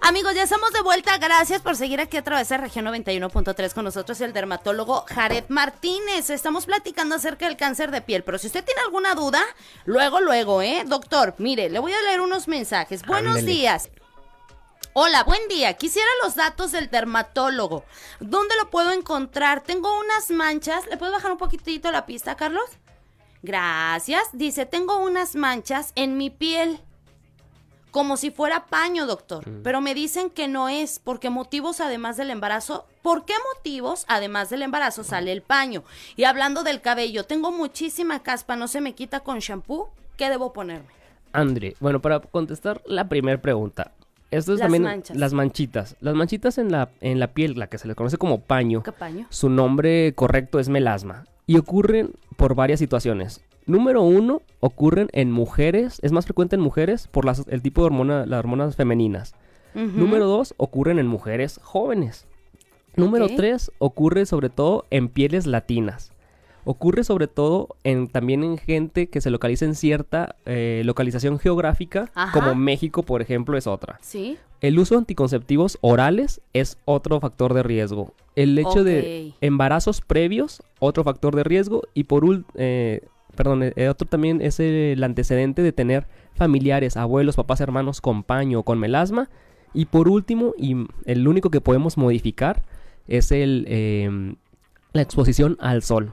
Amigos, ya estamos de vuelta. Gracias por seguir aquí a través de región 91.3 con nosotros el dermatólogo Jared Martínez. Estamos platicando acerca del cáncer de piel, pero si usted tiene alguna duda, luego, luego, ¿eh? Doctor, mire, le voy a leer unos mensajes. Buenos días. Hola, buen día. Quisiera los datos del dermatólogo. ¿Dónde lo puedo encontrar? Tengo unas manchas. ¿Le puedo bajar un poquitito la pista, Carlos? Gracias. Dice, tengo unas manchas en mi piel. Como si fuera paño, doctor. Pero me dicen que no es, porque motivos además del embarazo. ¿Por qué motivos además del embarazo sale el paño? Y hablando del cabello, tengo muchísima caspa, no se me quita con shampoo. ¿Qué debo ponerme? Andre, bueno, para contestar la primera pregunta. Esto es Las también manchas. las manchitas. Las manchitas en la, en la piel, la que se les conoce como paño, ¿Qué paño? su nombre correcto es melasma. Y ocurren por varias situaciones. Número uno, ocurren en mujeres, es más frecuente en mujeres por las- el tipo de hormona, las hormonas femeninas. Número dos, ocurren en mujeres jóvenes. Número tres, ocurre sobre todo en pieles latinas. Ocurre sobre todo en, también en gente que se localiza en cierta eh, localización geográfica, Ajá. como México, por ejemplo, es otra. ¿Sí? El uso de anticonceptivos orales es otro factor de riesgo. El hecho de embarazos previos, otro factor de riesgo. Y por eh, perdón, eh, otro también es el antecedente de tener familiares, abuelos, papás, hermanos con paño o con melasma. Y por último, y el único que podemos modificar es el, eh, la exposición al sol.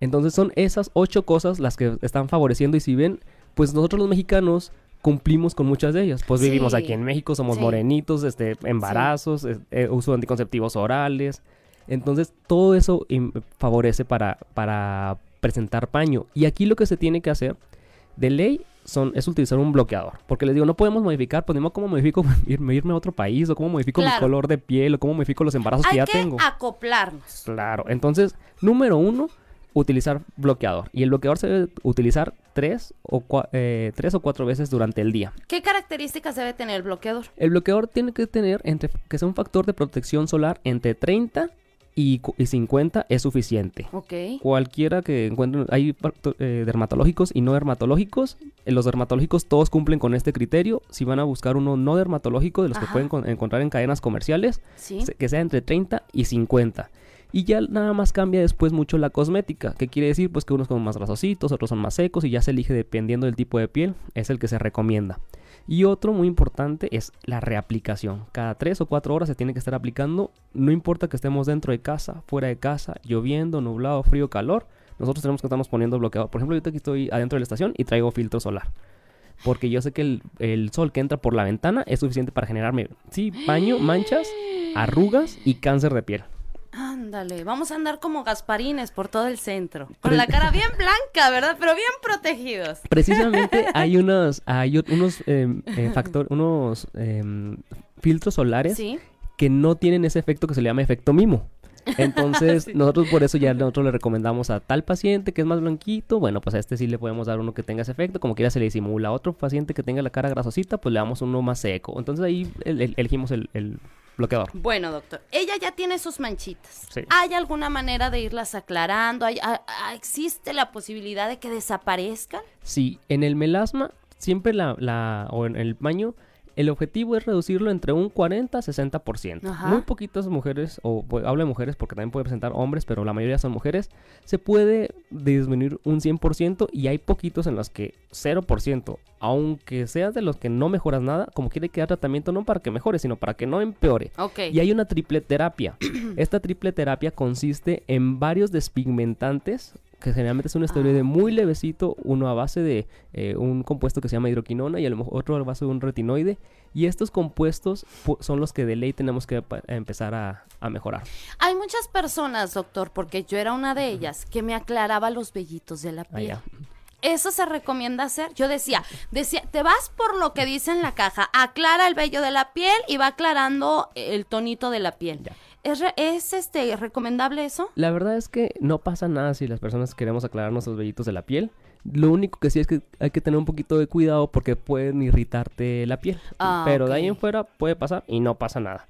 Entonces son esas ocho cosas las que están favoreciendo y si ven, pues nosotros los mexicanos cumplimos con muchas de ellas. Pues vivimos aquí en México, somos Sí. morenitos, este, embarazos, eh, uso de anticonceptivos orales. Entonces todo eso im- favorece para, para presentar paño. Y aquí lo que se tiene que hacer de ley son, es utilizar un bloqueador. Porque les digo, no podemos modificar, pues ni cómo modifico irme, irme a otro país, o cómo modifico Claro. mi color de piel, o cómo modifico los embarazos Hay que ya que tengo. acoplarnos. Claro, entonces, número uno, utilizar bloqueador. Y el bloqueador se debe utilizar tres o, cua- eh, tres o cuatro veces durante el día. ¿Qué características debe tener el bloqueador? El bloqueador tiene que tener entre, que sea un factor de protección solar entre 30 y, y 50 es suficiente. Ok. Cualquiera que encuentren, hay eh, dermatológicos y no dermatológicos. En los dermatológicos todos cumplen con este criterio. Si van a buscar uno no dermatológico, de los Ajá. que pueden con- encontrar en cadenas comerciales, Sí. que sea entre 30 y 50. Y ya nada más cambia después mucho la cosmética. ¿Qué quiere decir? Pues que unos son más grasositos, otros son más secos y ya se elige dependiendo del tipo de piel. Es el que se recomienda. Y otro muy importante es la reaplicación. Cada 3 o 4 horas se tiene que estar aplicando. No importa que estemos dentro de casa, fuera de casa, lloviendo, nublado, frío, calor. Nosotros tenemos que estarnos poniendo bloqueador. Por ejemplo, ahorita aquí estoy adentro de la estación y traigo filtro solar. Porque yo sé que el, el sol que entra por la ventana es suficiente para generarme, sí, paño, manchas, arrugas y cáncer de piel. Ándale, vamos a andar como gasparines por todo el centro. Con la cara bien blanca, ¿verdad? Pero bien protegidos. Precisamente hay unos, hay unos em, eh, factor, unos em, filtros solares Sí. que no tienen ese efecto que se le llama efecto mimo. Entonces, Sí. nosotros por eso ya nosotros le recomendamos a tal paciente que es más blanquito, bueno, pues a este sí le podemos dar uno que tenga ese efecto, como quiera se le disimula. A otro paciente que tenga la cara grasosita, pues le damos uno más seco. Entonces ahí el- el- elegimos el, el bloqueador. Bueno, doctor, ella ya tiene sus manchitas. Sí. ¿Hay alguna manera de irlas aclarando? ¿Hay- a- a- ¿Existe la posibilidad de que desaparezcan? Sí, en el melasma, siempre la, la o en el paño, el objetivo es reducirlo entre un 40 a 60%. Ajá. Muy poquitas mujeres, o pues, hablo de mujeres porque también puede presentar hombres, pero la mayoría son mujeres, se puede disminuir un 100% y hay poquitos en los que 0%, aunque seas de los que no mejoras nada, como quiere que dar tratamiento no para que mejore, sino para que no empeore. Ok. Y hay una triple terapia. Esta triple terapia consiste en varios despigmentantes, que generalmente es un esteroide Ah, muy levecito, uno a base de eh, un compuesto que se llama hidroquinona y a lo mejor otro a base de un retinoide. Y estos compuestos pu- son los que de ley tenemos que empezar a, a mejorar. Hay muchas personas, doctor, porque yo era una de ellas, que me aclaraba los vellitos de la Ah, piel. ¿Eso se recomienda hacer? Yo decía, decía, te vas por lo que dice en la caja, aclara el vello de la piel y va aclarando el tonito de la piel. Ya. ¿Es, re- es este recomendable eso? La verdad es que no pasa nada si las personas queremos aclarar nuestros vellitos de la piel. Lo único que sí es que hay que tener un poquito de cuidado porque pueden irritarte la piel. Ah, Pero de ahí en fuera puede pasar y no pasa nada.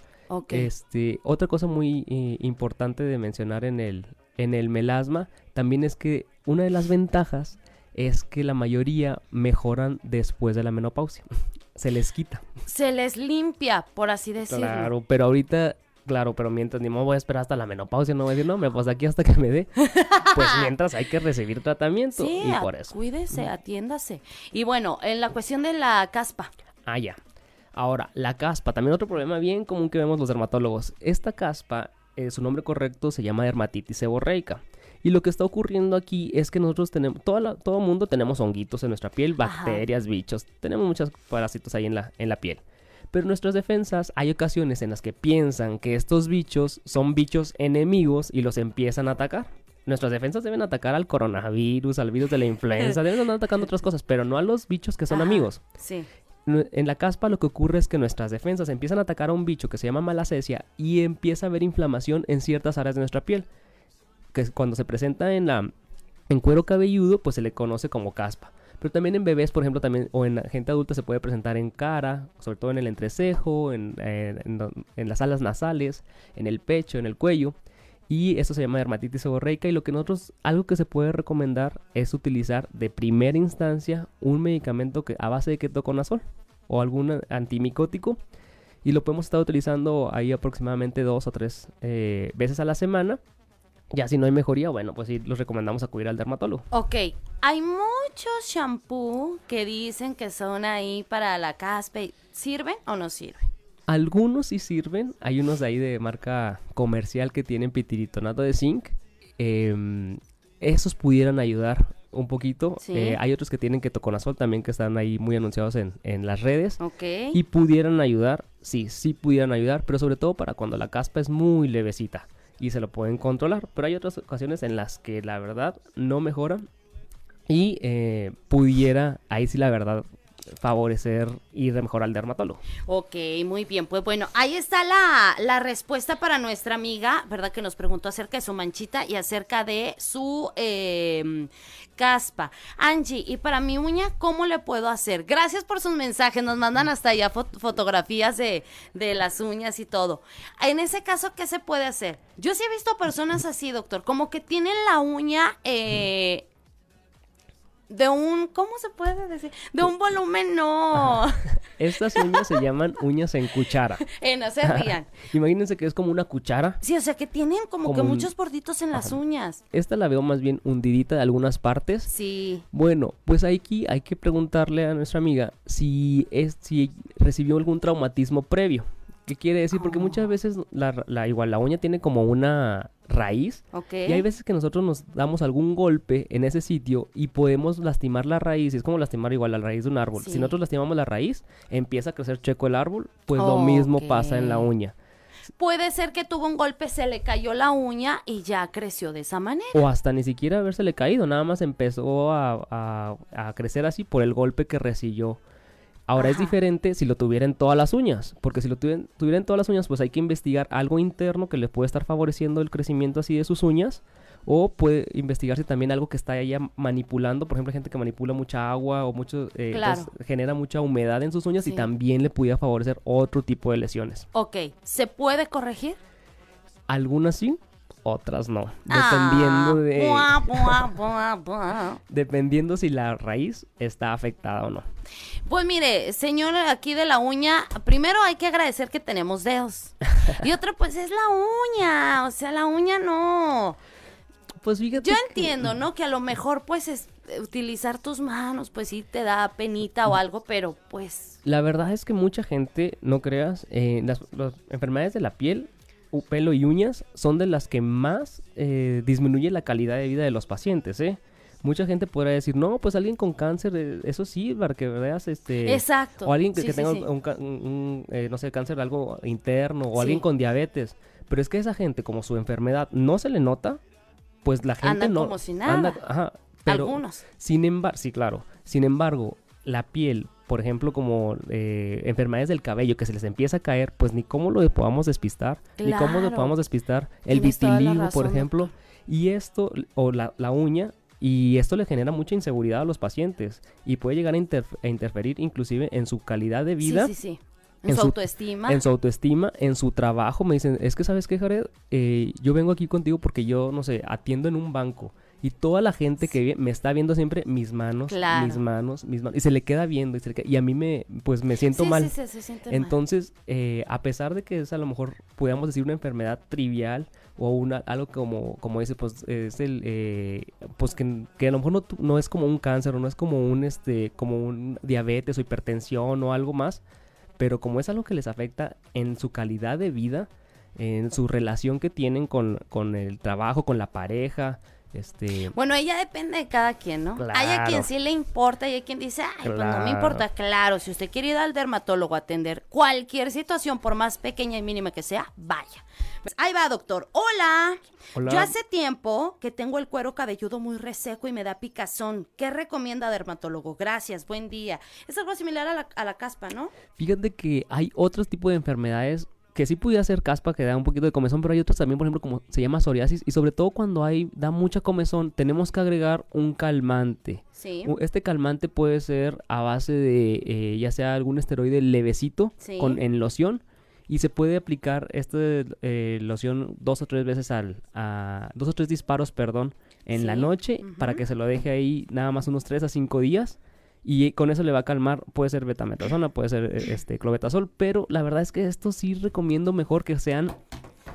Este, otra cosa muy eh, importante de mencionar en el, en el melasma también es que una de las ventajas es que la mayoría mejoran después de la menopausia. Se les quita. Se les limpia, por así decirlo. Claro, pero ahorita, claro, pero mientras ni modo voy a esperar hasta la menopausia, no voy a decir, no, hombre, pues aquí hasta que me dé. Pues mientras hay que recibir tratamiento Sí, y por eso. cuídese, atiéndase. Y bueno, en la cuestión de la caspa. Ah, ya. Ahora, la caspa, también otro problema bien común que vemos los dermatólogos. Esta caspa, eh, su nombre correcto se llama dermatitis seborreica. Y lo que está ocurriendo aquí es que nosotros tenemos, toda la- todo mundo tenemos honguitos en nuestra piel, Ajá. bacterias, bichos, tenemos muchos parásitos ahí en la, en la piel. Pero nuestras defensas, hay ocasiones en las que piensan que estos bichos son bichos enemigos y los empiezan a atacar. Nuestras defensas deben atacar al coronavirus, al virus de la influenza, deben andar atacando otras cosas, pero no a los bichos que son amigos. Sí. En la caspa lo que ocurre es que nuestras defensas empiezan a atacar a un bicho que se llama malacesia y empieza a haber inflamación en ciertas áreas de nuestra piel. Que cuando se presenta en la en cuero cabelludo, pues se le conoce como caspa. Pero también en bebés, por ejemplo, también o en gente adulta se puede presentar en cara, sobre todo en el entrecejo, en, eh, en las alas nasales, en el pecho, en el cuello. Y esto se llama dermatitis seborreica y lo que nosotros, algo que se puede recomendar es utilizar de primera instancia un medicamento que a base de ketoconazol o algún antimicótico y lo podemos estar utilizando ahí aproximadamente dos o tres eh, veces a la semana. Ya si no hay mejoría, bueno, pues sí, los recomendamos acudir al dermatólogo. Ok, hay muchos shampoo que dicen que son ahí para la caspa. ¿Sirven o no sirven? Algunos sí sirven, hay unos de ahí de marca comercial que tienen pitiritonato de zinc. em, esos pudieran ayudar un poquito. Sí. Eh, hay otros que tienen ketoconazol también que están ahí muy anunciados en, en las redes. Ok. Y pudieran ayudar, sí, sí pudieran ayudar, pero sobre todo para cuando la caspa es muy levecita y se lo pueden controlar. Pero hay otras ocasiones en las que la verdad no mejora y eh, pudiera, ahí sí la verdad, favorecer ir de mejor al dermatólogo. Ok, muy bien. Pues bueno, ahí está la, la respuesta para nuestra amiga, ¿verdad? Que nos preguntó acerca de su manchita y acerca de su eh, caspa. Angie, y para mi uña, ¿cómo le puedo hacer? Gracias por sus mensajes. Nos mandan hasta allá fot- fotografías de, de las uñas y todo. En ese caso, ¿qué se puede hacer? Yo sí he visto personas así, doctor, como que tienen la uña... eh, de un, ¿cómo se puede decir? De un volumen, no. Estas uñas se llaman uñas en cuchara. Eh, no se rían. Imagínense que es como una cuchara. Sí, o sea que tienen como, Como que un- muchos borditos en las uñas. Esta la veo más bien hundidita de algunas partes. Sí. Bueno, pues aquí hay que preguntarle a nuestra amiga si es si recibió algún traumatismo previo. ¿Qué quiere decir? Porque muchas veces la, la- igual la uña tiene como una raíz y hay veces que nosotros nos damos algún golpe en ese sitio y podemos lastimar la raíz. Es como lastimar igual la raíz de un árbol. Sí. Si nosotros lastimamos la raíz, empieza a crecer checo el árbol, pues lo mismo pasa en la uña. Puede ser que tuvo un golpe, se le cayó la uña y ya creció de esa manera. O hasta ni siquiera habérsele caído, nada más empezó a, a- a crecer así por el golpe que recibió. Ahora es diferente si lo tuviera en todas las uñas, porque si lo tuviera, tuviera en todas las uñas, pues hay que investigar algo interno que le puede estar favoreciendo el crecimiento así de sus uñas, o puede investigarse también algo que está ella manipulando, por ejemplo, hay gente que manipula mucha agua o mucho, eh, Claro. entonces genera mucha humedad en sus uñas Sí. y también le pudiera favorecer otro tipo de lesiones. Ok, ¿se puede corregir? Algunas sí, otras no, dependiendo Ah, de... buah, buah. Dependiendo si la raíz está afectada o no. Pues mire, señor aquí de la uña, primero hay que agradecer que tenemos dedos. Y otra, pues es la uña. O sea, la uña no. Pues fíjate. Yo que- entiendo, ¿no? Que a lo mejor, pues, es, eh, utilizar tus manos, pues sí te da penita o algo, pero pues. La verdad es que mucha gente, no creas, eh, las, las enfermedades de la piel, pelo y uñas son de las que más eh, disminuye la calidad de vida de los pacientes, ¿eh? Mucha gente podrá decir, no, pues alguien con cáncer, eh, eso sí, para que veas, este... Exacto. O alguien que, Sí, que sí, tenga sí. un, ca- un- un, eh, no sé, cáncer algo interno, o alguien con diabetes. Pero es que esa gente, como su enfermedad no se le nota, pues la gente Andan no... como si nada. ajá, pero, Algunos. Sin embargo, sí, claro. Sin embargo, la piel, por ejemplo, como eh, enfermedades del cabello que se les empieza a caer, pues ni cómo lo podamos despistar, ni cómo lo podamos despistar. El vitiligo, por ejemplo. Y esto, o la, la uña, Y esto le genera mucha inseguridad a los pacientes y puede llegar a, interf- a interferir inclusive en su calidad de vida. Sí, sí, sí. En, su- autoestima. En su autoestima, en su trabajo, me dicen, es que sabes qué, Jared, Eh, yo vengo aquí contigo porque yo, no sé, atiendo en un banco y toda la gente que vi- me está viendo siempre mis manos, Claro. mis manos, mis manos, y se le queda viendo y, se le queda- y a mí me, pues me siento sí, mal. sí, sí, se siente mal. Entonces, eh, a pesar de que es a lo mejor, podríamos decir, una enfermedad trivial o una, algo como, como dice, pues es el, eh, pues que, que a lo mejor no, no es como un cáncer o no es como un, este, como un diabetes o hipertensión o algo más, pero como es algo que les afecta en su calidad de vida, en su relación que tienen con, con el trabajo, con la pareja, este... Bueno, ella depende de cada quien, ¿no? Hay a quien Claro. sí le importa y hay quien dice, ay, pues no me Claro. importa. Claro, si usted quiere ir al dermatólogo a atender cualquier situación, por más pequeña y mínima que sea, vaya. Pues, ahí va, doctor. Hola. Hola. Yo hace tiempo que tengo el cuero cabelludo muy reseco y me da picazón. ¿Qué recomienda dermatólogo? Gracias, buen día. Es algo similar a la, a la caspa, ¿no? Fíjate que hay otros tipos de enfermedades que sí pudiera ser caspa, que da un poquito de comezón, pero hay otros también, por ejemplo, como se llama psoriasis, y sobre todo cuando hay, da mucha comezón, tenemos que agregar un calmante. Sí. Este calmante puede ser a base de eh, ya sea algún esteroide levecito Sí. con, en loción y se puede aplicar este eh, loción dos o tres veces al a, dos o tres disparos perdón en la noche para que se lo deje ahí nada más unos tres a cinco días y con eso le va a calmar puede ser betametasona puede ser eh, este clobetasol pero la verdad es que esto sí recomiendo mejor que sean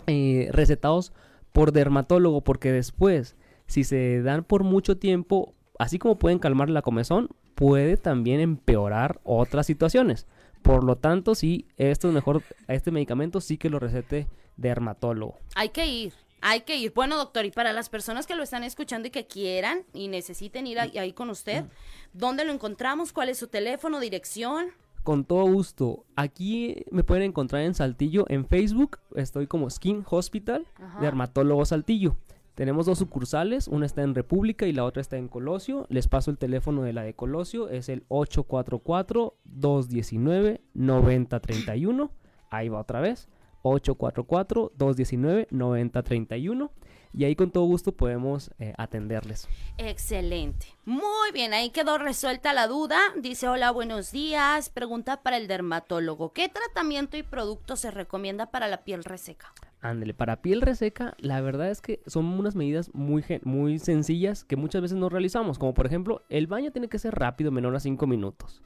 eh, recetados por dermatólogo porque después si se dan por mucho tiempo así como pueden calmar la comezón puede también empeorar otras situaciones. Por lo tanto sí esto es mejor este medicamento sí que lo recete dermatólogo. Hay que ir, hay que ir. Bueno, doctor, y para las personas que lo están escuchando y que quieran y necesiten ir ahí, ahí con usted, ¿dónde lo encontramos? ¿Cuál es su teléfono, dirección? Con todo gusto. Aquí me pueden encontrar en Saltillo, en Facebook. Estoy como Skin Hospital, Ajá. Dermatólogo Saltillo. Tenemos dos sucursales, una está en República y la otra está en Colosio. Les paso el teléfono de la de Colosio, es el 844-219-9031. Ahí va otra vez, 844-219-9031. Y ahí con todo gusto podemos eh, atenderles. Excelente. Muy bien, ahí quedó resuelta la duda. Dice, hola, buenos días. Pregunta para el dermatólogo. ¿Qué tratamiento y producto se recomienda para la piel reseca? Ándele, para piel reseca, la verdad es que son unas medidas muy, muy sencillas que muchas veces no realizamos. Como por ejemplo, el baño tiene que ser rápido, menor a 5 minutos.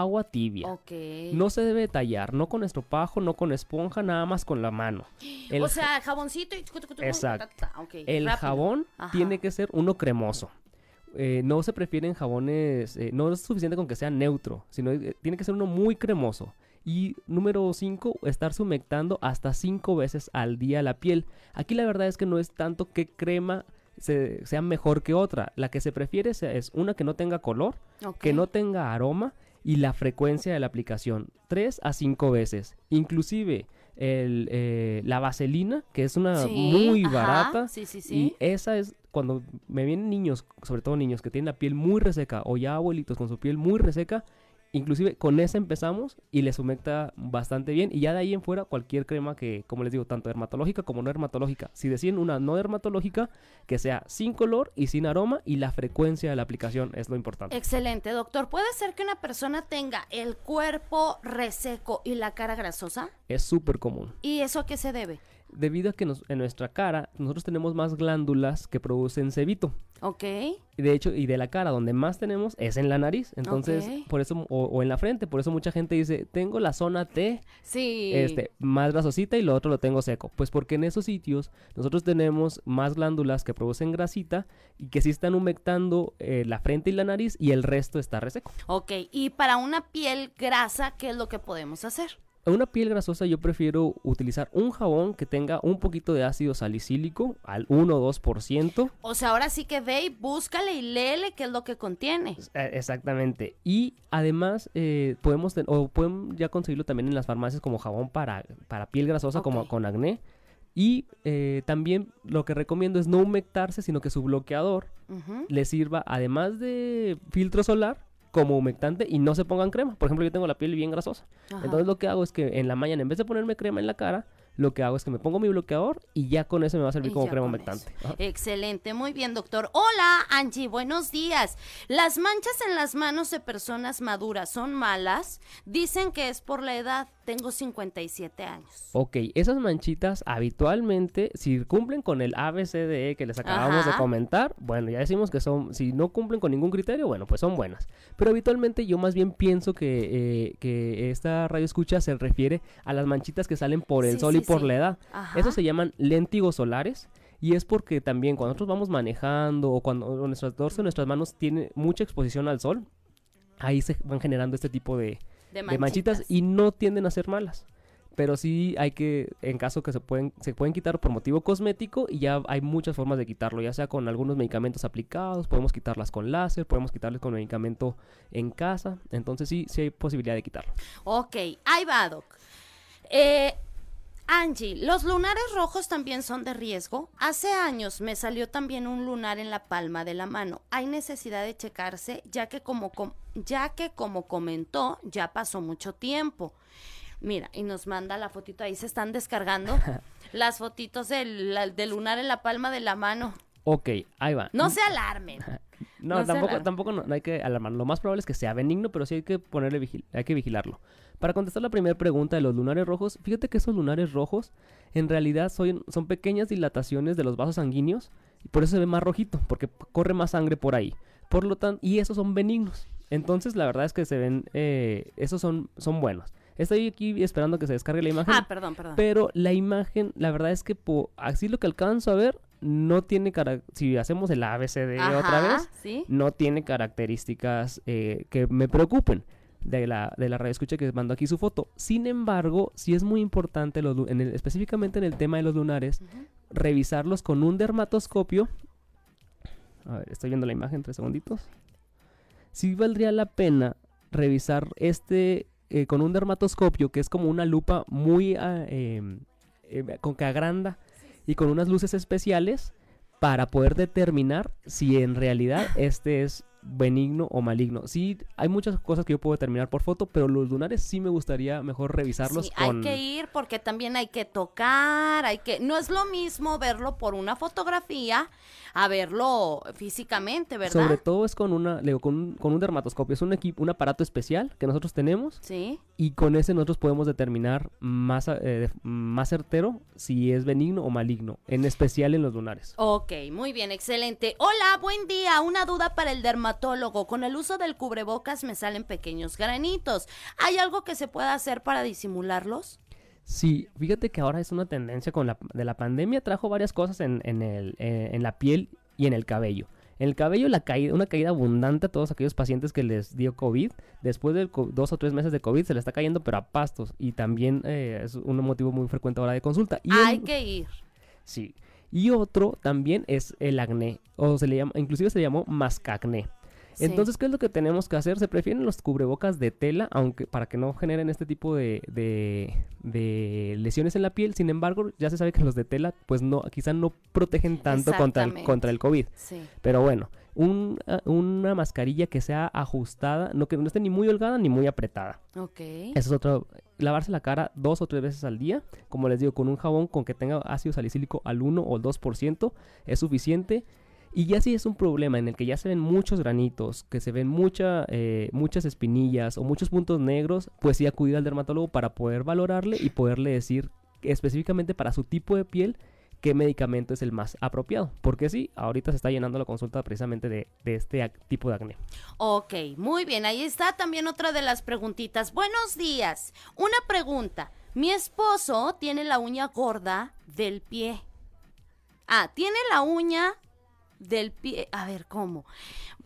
Agua tibia. No se debe tallar, no con estropajo, no con esponja, nada más con la mano. El, o sea, jaboncito y... Exacto. ta, ta, ok, el rápido. jabón Ajá. tiene que ser uno cremoso. Eh, no se prefieren jabones, eh, no es suficiente con que sea neutro, sino eh, tiene que ser uno muy cremoso. Y número 5, estarse humectando hasta 5 veces al día la piel. Aquí la verdad es que no es tanto que crema se- sea mejor que otra. La que se prefiere es una que no tenga color, que no tenga aroma y la frecuencia de la aplicación. 3 a 5 veces. Inclusive el, eh, la vaselina, que es una Sí, muy ajá, barata. Sí, sí, sí. Y esa es cuando me vienen niños, sobre todo niños que tienen la piel muy reseca o ya abuelitos con su piel muy reseca, inclusive con esa empezamos y les humecta bastante bien y ya de ahí en fuera cualquier crema que, como les digo, tanto dermatológica como no dermatológica. Si deciden una no dermatológica, que sea sin color y sin aroma y la frecuencia de la aplicación es lo importante. Excelente, doctor. ¿Puede ser que una persona tenga el cuerpo reseco y la cara grasosa? Es súper común. ¿Y eso a qué se debe? Debido a que nos- en nuestra cara nosotros tenemos más glándulas que producen sebito. ¿Ok? Y De hecho, y de la cara donde más tenemos es en la nariz. Entonces, por eso, o, o en la frente. Por eso mucha gente dice, tengo la zona T Sí. este, más grasosita y lo otro lo tengo seco. Pues porque en esos sitios nosotros tenemos más glándulas que producen grasita y que sí están humectando eh, la frente y la nariz y el resto está reseco. Ok, y para una piel grasa, ¿qué es lo que podemos hacer? Una piel grasosa yo prefiero utilizar un jabón que tenga un poquito de ácido salicílico al 1 o 2%. O sea, ahora sí que ve y búscale y léele qué es lo que contiene. Eh, Exactamente. Y además eh, podemos o pueden ya conseguirlo también en las farmacias como jabón para, para piel grasosa como con acné. Y eh, también lo que recomiendo es no humectarse, sino que su bloqueador le sirva además de filtro solar como humectante y no se pongan crema. Por ejemplo, yo tengo la piel bien grasosa. Ajá. Entonces lo que hago es que en la mañana en vez de ponerme crema en la cara, lo que hago es que me pongo mi bloqueador y ya con eso me va a servir Y como crema humectante. Excelente, muy bien, doctor. Hola, Angie, buenos días. ¿Las manchas en las manos de personas maduras son malas? Dicen que es por la edad. Tengo 57 años. Ok, esas manchitas habitualmente, si cumplen con el ABCDE que les acabamos de comentar, bueno, ya decimos que son, si no cumplen con ningún criterio, bueno, pues son buenas. Pero habitualmente yo más bien pienso que, eh, que esta radio escucha se refiere a las manchitas que salen por el Sí, sol sí, y por sí. la edad. Ajá. Esos se llaman léntigos solares. Y es porque también cuando nosotros vamos manejando o cuando nuestro dorso, nuestras manos tiene mucha exposición al sol, ahí se van generando este tipo de, De de manchitas y no tienden a ser malas. Pero sí hay que, en caso que se pueden, se pueden quitar por motivo cosmético y ya hay muchas formas de quitarlo, ya sea con algunos medicamentos aplicados, podemos quitarlas con láser, podemos quitarles con medicamento en casa, entonces sí, sí hay posibilidad de quitarlo. Ok, ahí va, doc. Eh, Angie, ¿los lunares rojos también son de riesgo? Hace años me salió también un lunar en la palma de la mano. Hay necesidad de checarse, ya que como, com- ya que como comentó, ya pasó mucho tiempo. Mira, y nos manda la fotito, ahí se están descargando las fotitos del, la- del lunar en la palma de la mano. Ok, ahí va. No se alarmen. No, tampoco, tampoco no, no hay que alarmar. Lo más probable es que sea benigno, pero sí hay que ponerle vigil- hay que vigilarlo. Para contestar la primera pregunta de los lunares rojos, fíjate que esos lunares rojos en realidad son, son pequeñas dilataciones de los vasos sanguíneos y por eso se ve más rojito, porque corre más sangre por ahí. Por lo tanto, y esos son benignos. Entonces, la verdad es que se ven, eh, esos son, son buenos. Estoy aquí esperando que se descargue la imagen. Ah, perdón, perdón. Pero la imagen, la verdad es que po- así lo que alcanzo a ver, no tiene Si hacemos el ABCD otra vez, ¿sí? no tiene características eh, que me preocupen de la, de la radio escucha que mandó aquí su foto. Sin embargo, sí es muy importante, los, en el- específicamente en el tema de los lunares, revisarlos con un dermatoscopio. A ver, estoy viendo la imagen, tres segunditos. Sí valdría la pena revisar este eh, con un dermatoscopio, que es como una lupa muy ah, em, eh, con que agranda y con unas luces especiales para poder determinar si en realidad este es benigno o maligno. Sí, hay muchas cosas que yo puedo determinar por foto, pero los lunares sí me gustaría mejor revisarlos Sí, con... hay que ir porque también hay que tocar, hay que no es lo mismo verlo por una fotografía a verlo físicamente, ¿verdad? Sobre todo es con una, digo, con un, con un dermatoscopio, es un equipo, un aparato especial que nosotros tenemos Sí. y con ese nosotros podemos determinar más, eh, más certero si es benigno o maligno, en especial en los lunares. Ok, muy bien, excelente. Hola, buen día. Una duda para el dermatólogo. Con el uso del cubrebocas me salen pequeños granitos. ¿Hay algo que se pueda hacer para disimularlos? Sí, fíjate que ahora es una tendencia con la, de la pandemia, trajo varias cosas en, en, el, eh, en la piel y en el cabello. En el cabello la caída, una caída abundante a todos aquellos pacientes que les dio COVID. Después de dos o tres meses de COVID se le está cayendo pero a pastos y también eh, es un motivo muy frecuente ahora de consulta. Y Hay que ir. Sí. Y otro también es el acné, o se le llama, inclusive se le llamó mascacné. Sí. Entonces, ¿qué es lo que tenemos que hacer? Se prefieren los cubrebocas de tela, aunque para que no generen este tipo de, de, de lesiones en la piel. Sin embargo, ya se sabe que los de tela, pues no, quizá no protegen tanto contra el, contra el COVID. Sí. Pero bueno, un- ah, una mascarilla que sea ajustada, no que no esté ni muy holgada ni muy apretada. Ok. Eso es otro. Lavarse la cara dos o tres veces al día. Como les digo, con un jabón con que tenga ácido salicílico al 1 o el 2% es suficiente. Y ya si es un problema en el que ya se ven muchos granitos, que se ven mucha, eh, muchas espinillas o muchos puntos negros, pues sí acudir al dermatólogo para poder valorarle y poderle decir específicamente para su tipo de piel qué medicamento es el más apropiado. Porque sí, ahorita se está llenando la consulta precisamente de, de este tipo de acné. Ok, muy bien. Ahí está también otra de las preguntitas. Buenos días. Una pregunta. Mi esposo tiene la uña gorda del pie. Ah, tiene la uña del pie. A ver, ¿cómo?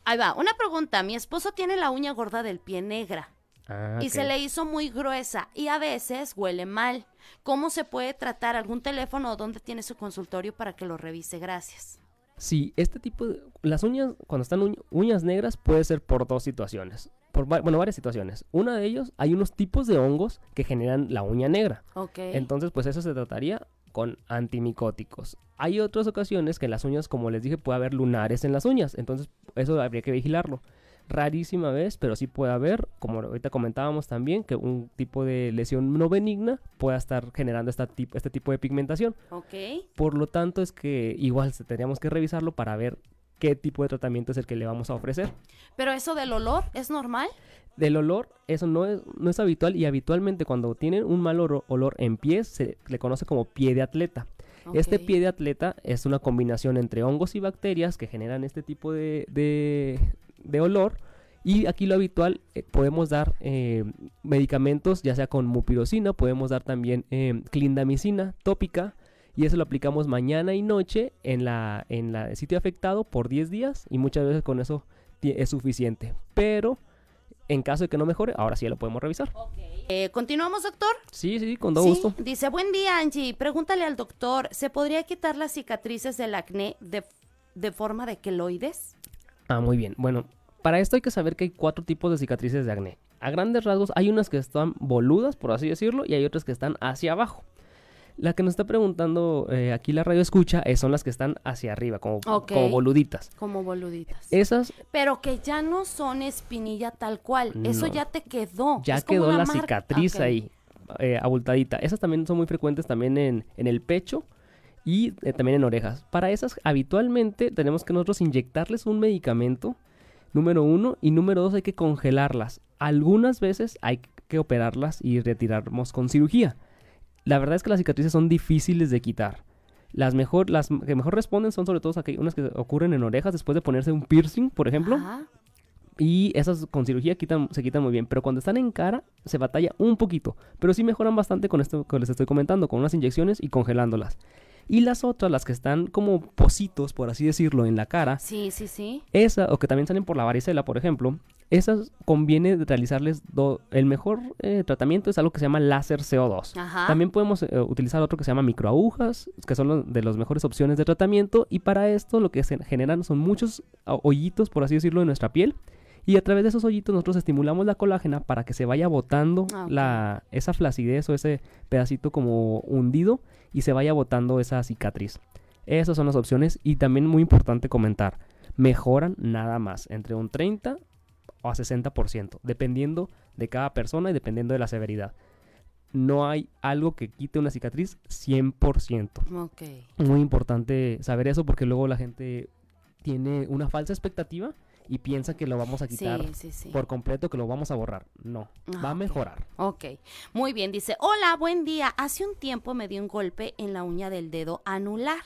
Ahí va. Una pregunta. Mi esposo tiene la uña gorda del pie negra. Ah, Y se le hizo muy gruesa y a veces huele mal. ¿Cómo se puede tratar? ¿Algún teléfono o dónde tiene su consultorio para que lo revise? Gracias. Sí, este tipo de... Las uñas, cuando están uñ- uñas negras, puede ser por dos situaciones. Por, bueno, varias situaciones. Una de ellos, hay unos tipos de hongos que generan la uña negra. Ok. Entonces, pues eso se trataría con antimicóticos. Hay otras ocasiones que en las uñas, como les dije, puede haber lunares en las uñas. Entonces, eso habría que vigilarlo. rarísima vez, pero sí puede haber, como ahorita comentábamos también, que un tipo de lesión no benigna pueda estar generando esta tip- este tipo de pigmentación. Ok. Por lo tanto, es que igual tendríamos que revisarlo para ver qué tipo de tratamiento es el que le vamos a ofrecer. Pero eso del olor, ¿es normal? Del olor, eso no es, no es habitual y habitualmente cuando tienen un mal olor en pies se le conoce como pie de atleta. Este pie de atleta es una combinación entre hongos y bacterias que generan este tipo de, de- de olor. Y aquí lo habitual, eh, podemos dar eh, medicamentos, ya sea con mupirocina, podemos dar también eh, clindamicina tópica. Y eso lo aplicamos mañana y noche en la, en la el sitio afectado por 10 días. Y muchas veces con eso es suficiente. Pero en caso de que no mejore, ahora sí ya lo podemos revisar. Eh, ¿Continuamos, doctor? Sí, sí, con todo Sí, gusto. Dice, buen día, Angie. Pregúntale al doctor, ¿se podría quitar las cicatrices del acné de, de forma de queloides? Ah, muy bien. Bueno, para esto hay que saber que hay cuatro tipos de cicatrices de acné. A grandes rasgos hay unas que están boludas, por así decirlo, y hay otras que están hacia abajo. La que nos está preguntando eh, aquí la radio escucha eh, son las que están hacia arriba, como, como boluditas. Como boluditas. Esas Pero que ya no son espinilla tal cual. Eso ya te quedó. ya Es como quedó una la marca. cicatriz ahí, eh, abultadita. Esas también son muy frecuentes también en, en el pecho y eh, también en orejas. Para esas, habitualmente tenemos que nosotros inyectarles un medicamento, número uno, y número dos, hay que congelarlas. Algunas veces hay que operarlas y retirarnos con cirugía. La verdad es que las cicatrices son difíciles de quitar. Las, mejor, las que mejor responden son sobre todo aquellas que ocurren en orejas después de ponerse un piercing, por ejemplo. Ajá. Y esas con cirugía quitan, se quitan muy bien. Pero cuando están en cara, se batalla un poquito. Pero sí mejoran bastante con esto que les estoy comentando, con unas inyecciones y congelándolas. Y las otras, las que están como positos, por así decirlo, en la cara, Sí, sí, sí. esa, o que también salen por la varicela, por ejemplo, esas conviene realizarles do- el mejor eh, tratamiento es algo que se llama láser CO2. Ajá. También podemos eh, utilizar otro que se llama microagujas, que son lo- de las mejores opciones de tratamiento. Y para esto lo que se generan son muchos ah, hoyitos, por así decirlo, en nuestra piel. Y a través de esos hoyitos nosotros estimulamos la colágena para que se vaya botando Ah, la, esa flacidez o ese pedacito como hundido y se vaya botando esa cicatriz. Esas son las opciones y también muy importante comentar, mejoran nada más entre un 30 o a 60%, dependiendo de cada persona y dependiendo de la severidad. No hay algo que quite una cicatriz 100%. Ok. Muy importante saber eso porque luego la gente tiene una falsa expectativa y piensa que lo vamos a quitar Sí, sí, sí. por completo, que lo vamos a borrar. No, Ah, va a mejorar. Ok, muy bien, dice, hola, buen día. Hace un tiempo me di un golpe en la uña del dedo anular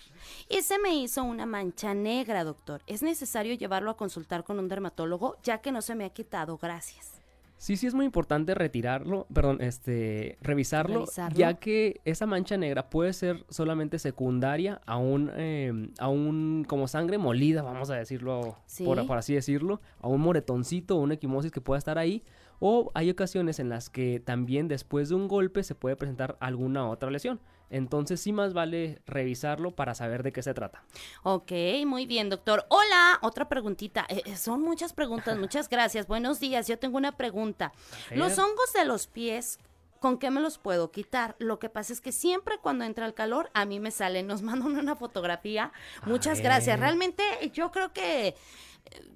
y se me hizo una mancha negra, doctor. ¿Es necesario llevarlo a consultar con un dermatólogo ya que no se me ha quitado? Gracias. Sí, sí es muy importante retirarlo, perdón, este, revisarlo, Revisarlo. ya que esa mancha negra puede ser solamente secundaria a un, eh, a un, como sangre molida, vamos a decirlo, Sí. por, por así decirlo, a un moretoncito o una equimosis que pueda estar ahí, o hay ocasiones en las que también después de un golpe se puede presentar alguna otra lesión. Entonces sí más vale revisarlo para saber de qué se trata. Ok, muy bien, doctor. Hola, otra preguntita. Eh, eh, son muchas preguntas, muchas gracias. Buenos días, yo tengo una pregunta. Los hongos de los pies, ¿con qué me los puedo quitar? Lo que pasa es que siempre cuando entra el calor, a mí me salen, nos mandan una fotografía. Muchas gracias. Realmente yo creo que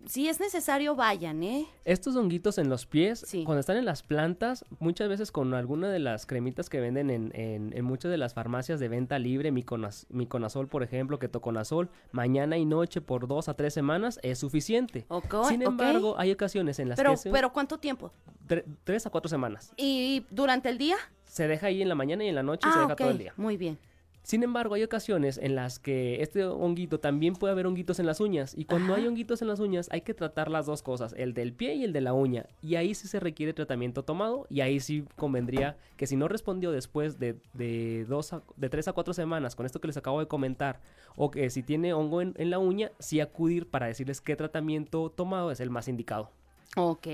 si es necesario, vayan, ¿eh? Estos honguitos en los pies, Sí. cuando están en las plantas, muchas veces con alguna de las cremitas que venden en, en- en muchas de las farmacias de venta libre, miconas- miconazol, por ejemplo, ketoconazol, mañana y noche por dos a tres semanas es suficiente. Sin embargo, hay ocasiones en las Pero, que se- pero ¿cuánto tiempo? tre- tres a cuatro semanas. ¿Y durante el día? Se deja ahí en la mañana y en la noche y se Ah, deja ok, todo el día. muy bien. Sin embargo, hay ocasiones en las que este honguito también puede haber honguitos en las uñas. Y cuando Ajá. hay honguitos en las uñas, hay que tratar las dos cosas, el del pie y el de la uña. Y ahí sí se requiere tratamiento tomado. Y ahí sí convendría que si no respondió después de, de, dos a- de tres a cuatro semanas con esto que les acabo de comentar, o que si tiene hongo en, en la uña, sí acudir para decirles qué tratamiento tomado es el más indicado. Ok,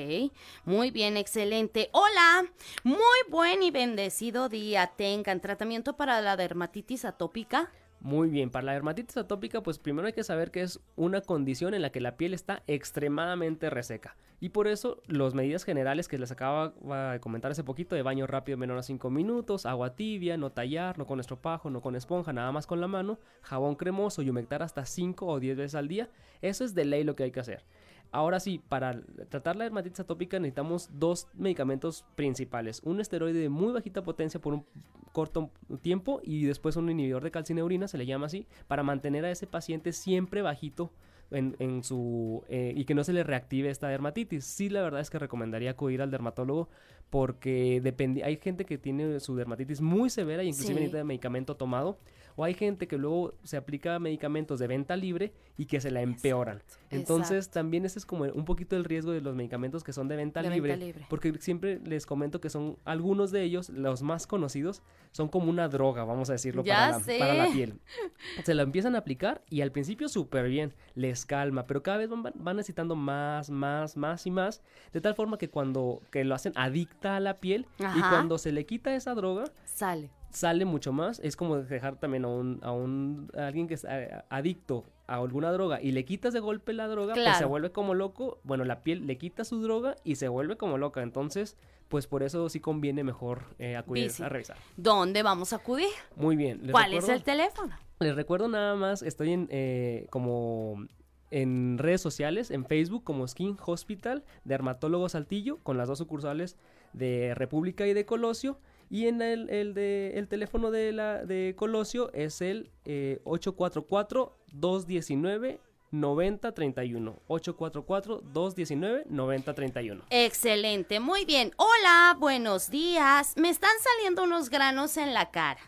muy bien, excelente. Hola, muy buen y bendecido día tengan. ¿Tratamiento para la dermatitis atópica? Muy bien, para la dermatitis atópica, pues primero hay que saber que es una condición en la que la piel está extremadamente reseca. Y por eso, las medidas generales que les acaba de comentar hace poquito, de baño rápido menor a 5 minutos, agua tibia, no tallar, no con estropajo, no con esponja, nada más con la mano, jabón cremoso y humectar hasta 5 o 10 veces al día, eso es de ley lo que hay que hacer. Ahora sí, para tratar la dermatitis atópica necesitamos dos medicamentos principales. Un esteroide de muy bajita potencia por un corto tiempo y después un inhibidor de calcineurina, se le llama así, para mantener a ese paciente siempre bajito en, su eh, y que no se le reactive esta dermatitis. Sí, la verdad es que recomendaría acudir al dermatólogo porque depende, hay gente que tiene su dermatitis muy severa y inclusive necesita medicamento tomado o hay gente que luego se aplica medicamentos de venta libre y que se la empeoran. Entonces también ese es como un poquito el riesgo de los medicamentos que son de venta, libre, porque siempre les comento que son algunos de ellos, los más conocidos, son como una droga, vamos a decirlo, para la, para la, piel. Se la empiezan a aplicar y al principio súper bien, les calma, pero cada vez van, necesitando más, más, más y más, de tal forma que cuando que lo hacen adicta a la piel y cuando se le quita esa droga, sale sale mucho más. Es como dejar también a un, a un alguien que es eh, adicto a alguna droga y le quitas de golpe la droga, pues se vuelve como loco. Bueno, la piel le quita su droga y se vuelve como loca. Entonces, pues por eso sí conviene mejor eh, acudir a revisar. ¿Dónde vamos a acudir? Muy bien. ¿Cuál es el teléfono? Les recuerdo nada más, estoy en eh, como en redes sociales, en Facebook como Skin Hospital, Dermatólogo Saltillo, con las dos sucursales de República y de Colosio. Y en el, el, de, el teléfono de, la, de Colosio es el 844-219. 9031 844 219 9031 Excelente, muy bien. Hola, buenos días. Me están saliendo unos granos en la cara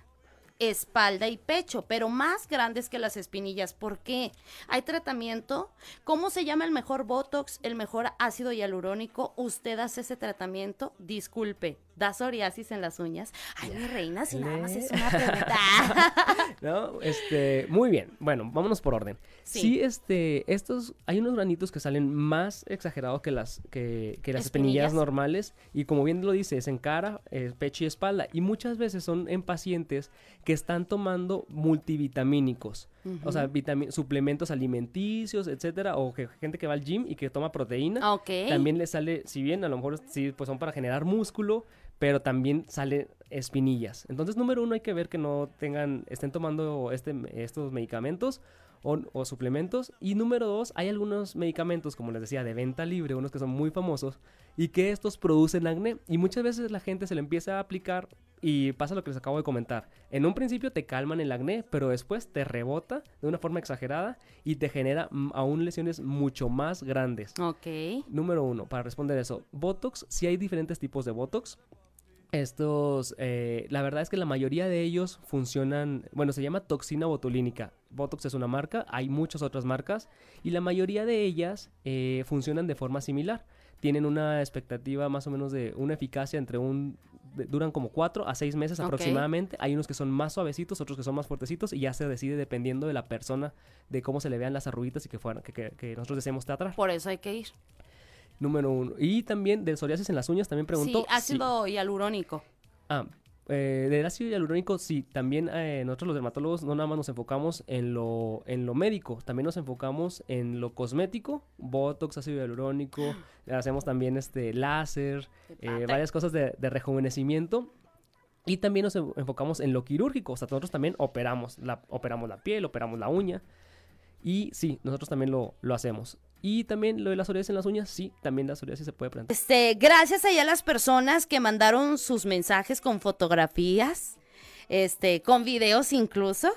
espalda y pecho, pero más grandes que las espinillas. ¿Por qué? ¿Hay tratamiento? ¿Cómo se llama el mejor Botox, el mejor ácido hialurónico? ¿Usted hace ese tratamiento? Disculpe, da psoriasis en las uñas. Ay, mi reina, si nada más es una pregunta. no, este, muy bien. Bueno, vámonos por orden. Sí. este, estos, hay unos granitos que salen más exagerados que las, que, las espinillas. normales. Y como bien lo dice, es en cara, eh, pecho y espalda. Y muchas veces son en pacientes que están tomando multivitamínicos. O sea, suplementos alimenticios, etcétera, o que, gente que va al gym y que toma proteína. Ok. También le sale, si bien a lo mejor sí, pues son para generar músculo, pero también sale espinillas. Entonces, número uno, hay que ver que no tengan, estén tomando este, estos medicamentos o, suplementos. Y número dos, hay algunos medicamentos, como les decía, de venta libre, unos que son muy famosos, y que estos producen acné. Y muchas veces la gente se le empieza a aplicar y pasa lo que les acabo de comentar. En un principio te calman el acné, pero después te rebota de una forma exagerada y te genera aún lesiones mucho más grandes. Ok. Número uno, para responder eso, Botox, si hay diferentes tipos de Botox. Estos, eh, la verdad es que la mayoría de ellos funcionan, bueno, se llama toxina botulínica. Botox es una marca, hay muchas otras marcas y la mayoría de ellas eh, funcionan de forma similar. Tienen una expectativa más o menos de una eficacia entre un, duran como cuatro a seis meses aproximadamente. Hay unos que son más suavecitos, otros que son más fuertecitos y ya se decide dependiendo de la persona, de cómo se le vean las arruguitas y que, fueran, que, que nosotros deseemos tratar. Por eso hay que ir número uno. Y también de psoriasis en las uñas, también preguntó. Sí, ácido hialurónico. Ah, eh, del ácido hialurónico, sí, también eh, nosotros los dermatólogos no nada más nos enfocamos en lo, en lo médico, también nos enfocamos en lo cosmético, botox, ácido hialurónico, hacemos también este láser, eh, varias cosas de, rejuvenecimiento. Y también nos enfocamos en lo quirúrgico, o sea, nosotros también operamos la, operamos la piel, operamos la uña. Y sí, nosotros también lo, lo hacemos. Y también lo de la psoriasis en las uñas, sí, también la psoriasis se puede presentar. Este, gracias a las personas que mandaron sus mensajes con fotografías, este, con videos incluso.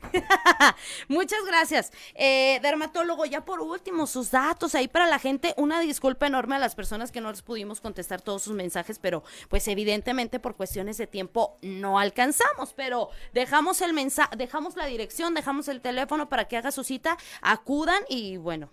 Muchas gracias. Eh, dermatólogo, ya por último, sus datos ahí para la gente. Una disculpa enorme a las personas que no les pudimos contestar todos sus mensajes, pero pues evidentemente por cuestiones de tiempo no alcanzamos. Pero dejamos el mensaje, dejamos la dirección, dejamos el teléfono para que haga su cita, acudan y bueno,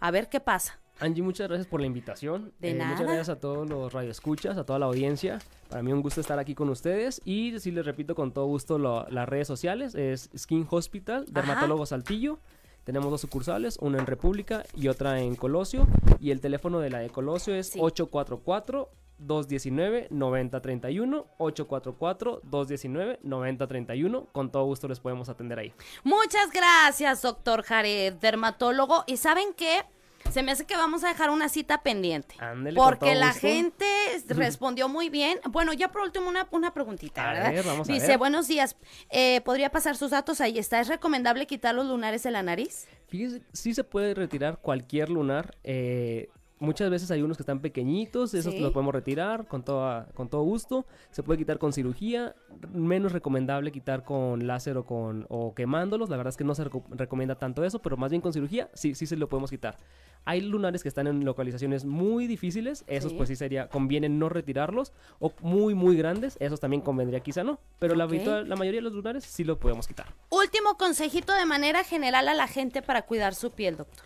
a ver qué pasa. Angie, muchas gracias por la invitación. De nada. Eh, muchas gracias a todos los radioescuchas, a toda la audiencia. Para mí un gusto estar aquí con ustedes. Y si les repito con todo gusto las redes sociales, es Skin Hospital, Dermatólogo Saltillo. Tenemos dos sucursales, una en República y otra en Colosio. Y el teléfono de la de Colosio es 844 219-9031, 844-219-9031. Con todo gusto les podemos atender ahí. Muchas gracias, doctor Jared, dermatólogo. ¿Y saben qué? Se me hace que vamos a dejar una cita pendiente. porque la gente respondió muy bien. Bueno, ya por último una, una preguntita, ¿verdad? Dice, buenos días, eh, ¿podría pasar sus datos? Ahí está. ¿Es recomendable quitar los lunares de la nariz? Fíjese, sí se puede retirar cualquier lunar. eh, muchas veces hay unos que están pequeñitos, esos Sí. los podemos retirar con, toda, con todo gusto. Se puede quitar con cirugía. Menos recomendable quitar con láser o, con, o quemándolos. La verdad es que no se reco- recomienda tanto eso, pero más bien con cirugía sí, sí se lo podemos quitar. Hay lunares que están en localizaciones muy difíciles. Esos Sí. pues sí sería, conviene no retirarlos. O muy, muy grandes. Esos también convendría quizá no. Pero la, habitual- la mayoría de los lunares sí lo podemos quitar. Último consejito de manera general a la gente para cuidar su piel, doctor.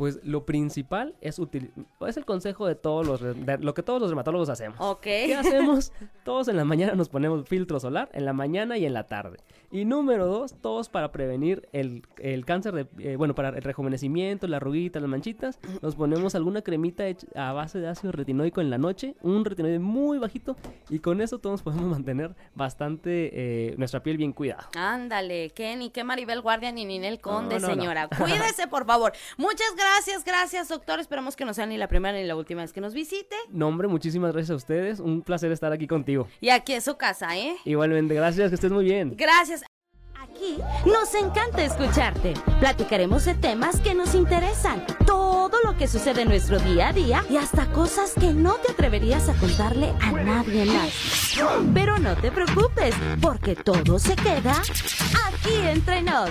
Pues lo principal es util- es el consejo de todos los de lo que todos los dermatólogos hacemos. ¿Qué hacemos? Todos en la mañana nos ponemos filtro solar, en la mañana y en la tarde. Y número dos, todos para prevenir el, el cáncer, de, eh, bueno, para el rejuvenecimiento, la arruguita, las manchitas, nos ponemos alguna cremita hecha a base de ácido retinoico en la noche, un retinoide muy bajito, y con eso todos podemos mantener bastante eh, nuestra piel bien cuidada. Ándale, que ni que Maribel Guardia ni Ninel Conde, No, no, no. señora. Cuídese, por favor. Muchas gracias, gracias, doctor. Esperemos que no sea ni la primera ni la última vez que nos visite. No, hombre, muchísimas gracias a ustedes, un placer estar aquí contigo. Y aquí es su casa, ¿eh? Igualmente, gracias, que estés muy bien. Gracias. Aquí nos encanta escucharte. Platicaremos de temas que nos interesan, todo lo que sucede en nuestro día a día y hasta cosas que no te atreverías a contarle a nadie más. Pero no te preocupes, porque todo se queda aquí entre nos.